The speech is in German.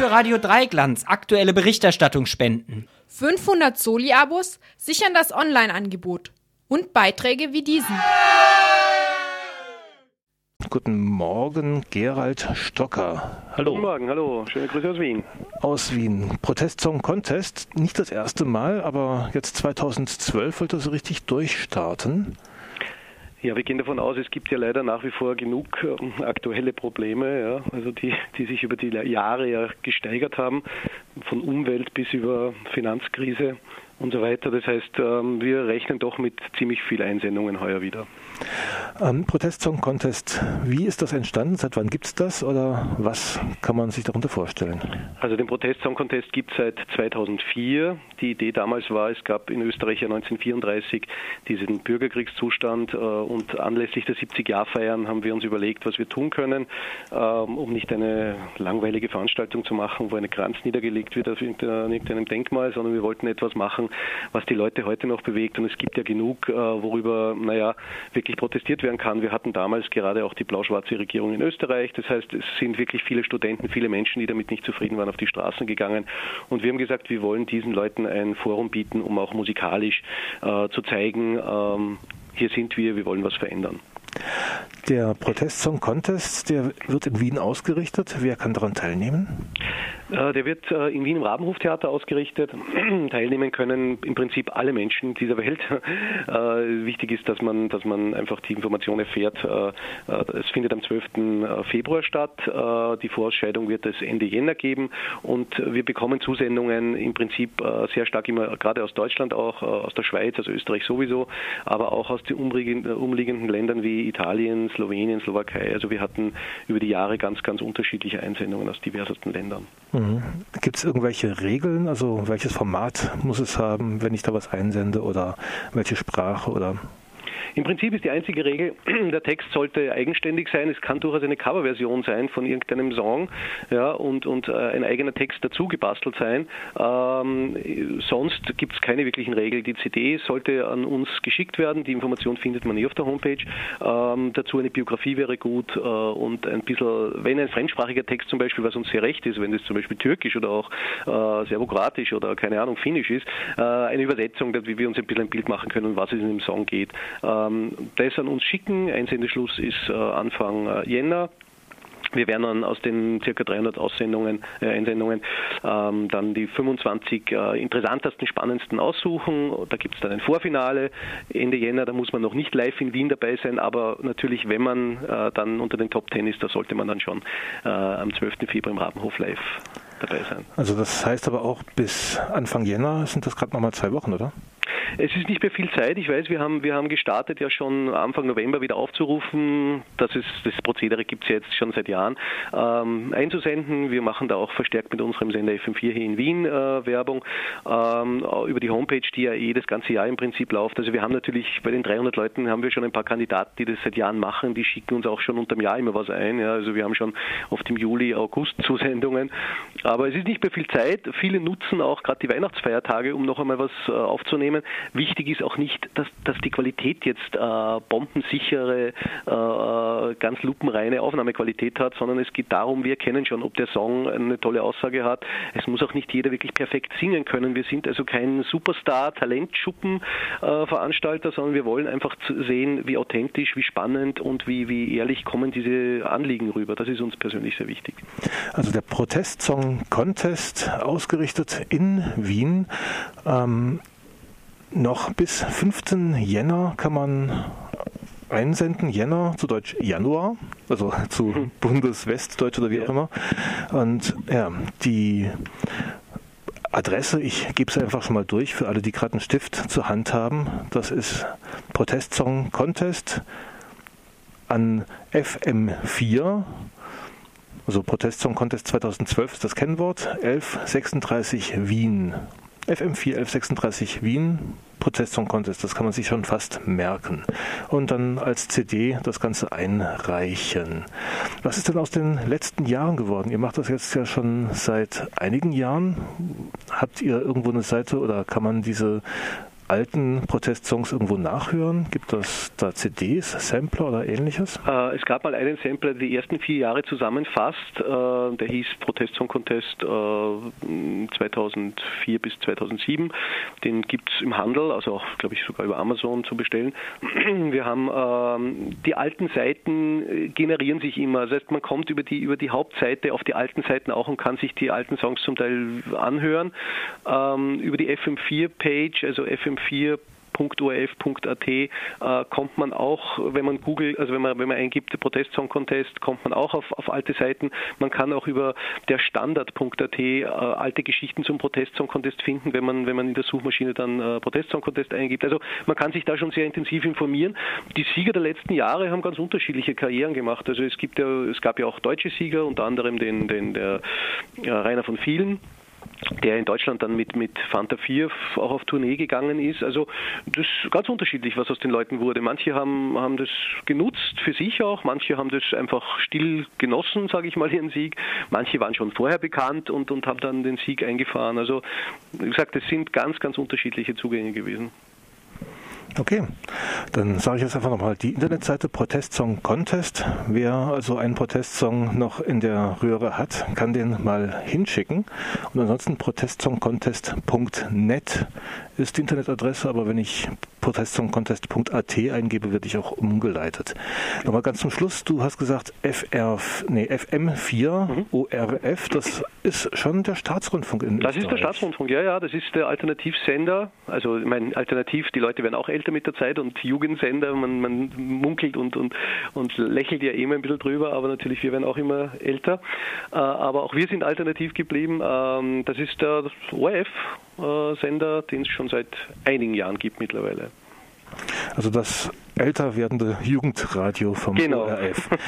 für Radio Dreiglanz aktuelle Berichterstattung spenden. 500 Soli-Abos sichern das Online-Angebot. Und Beiträge wie diesen. Guten Morgen, Gerald Stocker. Hallo. Guten Morgen, hallo. Schöne Grüße aus Wien. Aus Wien. Protestsong Contest, nicht das erste Mal, aber jetzt 2012 wollte so richtig durchstarten. Ja, wir gehen davon aus, es gibt ja leider nach wie vor genug äh, aktuelle Probleme, ja, also die, die sich über die Jahre ja gesteigert haben, von Umwelt bis über Finanzkrise und so weiter. Das heißt, ähm, wir rechnen doch mit ziemlich viel Einsendungen heuer wieder. Ähm, Protestsong Contest, wie ist das entstanden? Seit wann gibt es das oder was kann man sich darunter vorstellen? Also den Protestsong Contest gibt es seit 2004. Die Idee damals war, es gab in Österreich ja 1934 diesen Bürgerkriegszustand äh, und anlässlich der 70-Jahr-Feiern haben wir uns überlegt, was wir tun können, ähm, um nicht eine langweilige Veranstaltung zu machen, wo eine Kranz niedergelegt wird auf irgendeinem Denkmal, sondern wir wollten etwas machen, was die Leute heute noch bewegt. Und es gibt ja genug, äh, worüber, naja, wirklich protestiert werden kann. Wir hatten damals gerade auch die blau-schwarze Regierung in Österreich. Das heißt, es sind wirklich viele Studenten, viele Menschen, die damit nicht zufrieden waren, auf die Straßen gegangen. Und wir haben gesagt, wir wollen diesen Leuten ein Forum bieten, um auch musikalisch äh, zu zeigen, ähm, hier sind wir, wir wollen was verändern. Der Protestsong Contest, der wird in Wien ausgerichtet. Wer kann daran teilnehmen? Äh, der wird äh, in Wien im Rabenhoftheater ausgerichtet. Teilnehmen können im Prinzip alle Menschen dieser Welt. Äh, wichtig ist, dass man, dass man einfach die Information erfährt. Es findet am 12. Februar statt. Die Vorausscheidung wird es Ende Jänner geben und wir bekommen Zusendungen im Prinzip sehr stark immer, gerade aus Deutschland auch, aus der Schweiz, also Österreich sowieso, aber auch aus den umliegenden Ländern wie Italien, Slowenien, Slowakei. Also wir hatten über die Jahre ganz, ganz unterschiedliche Einsendungen aus diversesten Ländern. Mhm. Gibt es irgendwelche Regeln? Also welches Format muss es haben, wenn ich da was einsende oder welche Sprache oder im Prinzip ist die einzige Regel, der Text sollte eigenständig sein. Es kann durchaus eine Coverversion sein von irgendeinem Song ja, und, und äh, ein eigener Text dazu gebastelt sein. Ähm, sonst gibt es keine wirklichen Regeln. Die CD sollte an uns geschickt werden. Die Information findet man eh auf der Homepage. Ähm, dazu eine Biografie wäre gut äh, und ein bisschen, wenn ein fremdsprachiger Text zum Beispiel, was uns sehr recht ist, wenn das zum Beispiel türkisch oder auch äh, serbokroatisch oder keine Ahnung, finnisch ist, äh, eine Übersetzung, wie wir uns ein bisschen ein Bild machen können, was es in dem Song geht. Äh, das an uns schicken. Einsendeschluss ist äh, Anfang äh, Jänner. Wir werden dann aus den ca. 300 Aussendungen, äh, Einsendungen ähm, dann die 25 äh, interessantesten, spannendsten aussuchen. Da gibt es dann ein Vorfinale Ende Jänner, da muss man noch nicht live in Wien dabei sein, aber natürlich, wenn man äh, dann unter den Top 10 ist, da sollte man dann schon äh, am 12. Februar im Rabenhof live dabei sein. Also das heißt aber auch bis Anfang Jänner sind das gerade nochmal zwei Wochen, oder? Es ist nicht mehr viel Zeit. Ich weiß, wir haben, wir haben gestartet, ja schon Anfang November wieder aufzurufen. Das, ist, das Prozedere gibt es jetzt schon seit Jahren. Ähm, einzusenden. Wir machen da auch verstärkt mit unserem Sender FM4 hier in Wien äh, Werbung. Ähm, über die Homepage, die ja eh das ganze Jahr im Prinzip läuft. Also wir haben natürlich bei den 300 Leuten haben wir schon ein paar Kandidaten, die das seit Jahren machen. Die schicken uns auch schon unterm Jahr immer was ein. Ja. Also wir haben schon oft im Juli, August Zusendungen. Aber es ist nicht mehr viel Zeit. Viele nutzen auch gerade die Weihnachtsfeiertage, um noch einmal was äh, aufzunehmen. Wichtig ist auch nicht, dass, dass die Qualität jetzt äh, bombensichere, äh, ganz lupenreine Aufnahmequalität hat, sondern es geht darum, wir kennen schon, ob der Song eine tolle Aussage hat. Es muss auch nicht jeder wirklich perfekt singen können. Wir sind also kein Superstar, Talentschuppen-Veranstalter, sondern wir wollen einfach sehen, wie authentisch, wie spannend und wie, wie ehrlich kommen diese Anliegen rüber. Das ist uns persönlich sehr wichtig. Also der Protestsong Contest ausgerichtet in Wien. Ähm, noch bis 15 Jänner kann man einsenden, Jänner zu Deutsch Januar, also zu mhm. Bundeswestdeutsch oder wie ja. auch immer. Und ja, die Adresse, ich gebe es einfach schon mal durch für alle, die gerade einen Stift zur Hand haben. Das ist Protestsong Contest an FM4. Also Protestsong Contest 2012 ist das Kennwort. 1136 Wien. FM4 1136 Wien, Protestsong Contest, das kann man sich schon fast merken. Und dann als CD das Ganze einreichen. Was ist denn aus den letzten Jahren geworden? Ihr macht das jetzt ja schon seit einigen Jahren. Habt ihr irgendwo eine Seite oder kann man diese alten Protestsongs irgendwo nachhören? Gibt es da CDs, Sampler oder ähnliches? Äh, es gab mal einen Sampler, der die ersten vier Jahre zusammenfasst. Äh, der hieß Protest Song Contest 2004 bis 2007. Den gibt es im Handel, also auch, glaube ich, sogar über Amazon zu bestellen. Wir haben ähm, die alten Seiten generieren sich immer. Das heißt, man kommt über die, über die Hauptseite auf die alten Seiten auch und kann sich die alten Songs zum Teil anhören. Ähm, über die FM4-Page, also FM4 www.orf.at äh, kommt man auch, wenn man Google, also wenn man, wenn man eingibt Protest Song Contest, kommt man auch auf, auf alte Seiten. Man kann auch über der Standard.at äh, alte Geschichten zum Protest Song Contest finden, wenn man, wenn man in der Suchmaschine dann äh, Protest Song Contest eingibt. Also man kann sich da schon sehr intensiv informieren. Die Sieger der letzten Jahre haben ganz unterschiedliche Karrieren gemacht. Also es gibt ja, es gab ja auch deutsche Sieger, unter anderem den, den der äh, Rainer von Vielen der in Deutschland dann mit, mit Fanta 4 auch auf Tournee gegangen ist. Also das ist ganz unterschiedlich, was aus den Leuten wurde. Manche haben, haben das genutzt für sich auch, manche haben das einfach still genossen, sage ich mal, ihren Sieg. Manche waren schon vorher bekannt und, und haben dann den Sieg eingefahren. Also wie gesagt, es sind ganz, ganz unterschiedliche Zugänge gewesen. Okay, dann sage ich jetzt einfach nochmal die Internetseite Protestsong Contest. Wer also einen Protestsong noch in der Röhre hat, kann den mal hinschicken. Und ansonsten protestsongcontest.net ist die Internetadresse, aber wenn ich protestsongcontest.at eingebe, werde ich auch umgeleitet. Nochmal ganz zum Schluss, du hast gesagt FR, nee, FM4 mhm. ORF, das ist schon der Staatsrundfunk in Das Österreich. ist der Staatsrundfunk, ja, ja, das ist der Alternativsender. Also ich meine, alternativ, die Leute werden auch älter mit der Zeit und Jugendsender, man, man munkelt und, und, und lächelt ja immer ein bisschen drüber, aber natürlich, wir werden auch immer älter. Äh, aber auch wir sind alternativ geblieben. Ähm, das ist der ORF-Sender, den es schon seit einigen Jahren gibt mittlerweile. Also das älter werdende Jugendradio vom genau. ORF.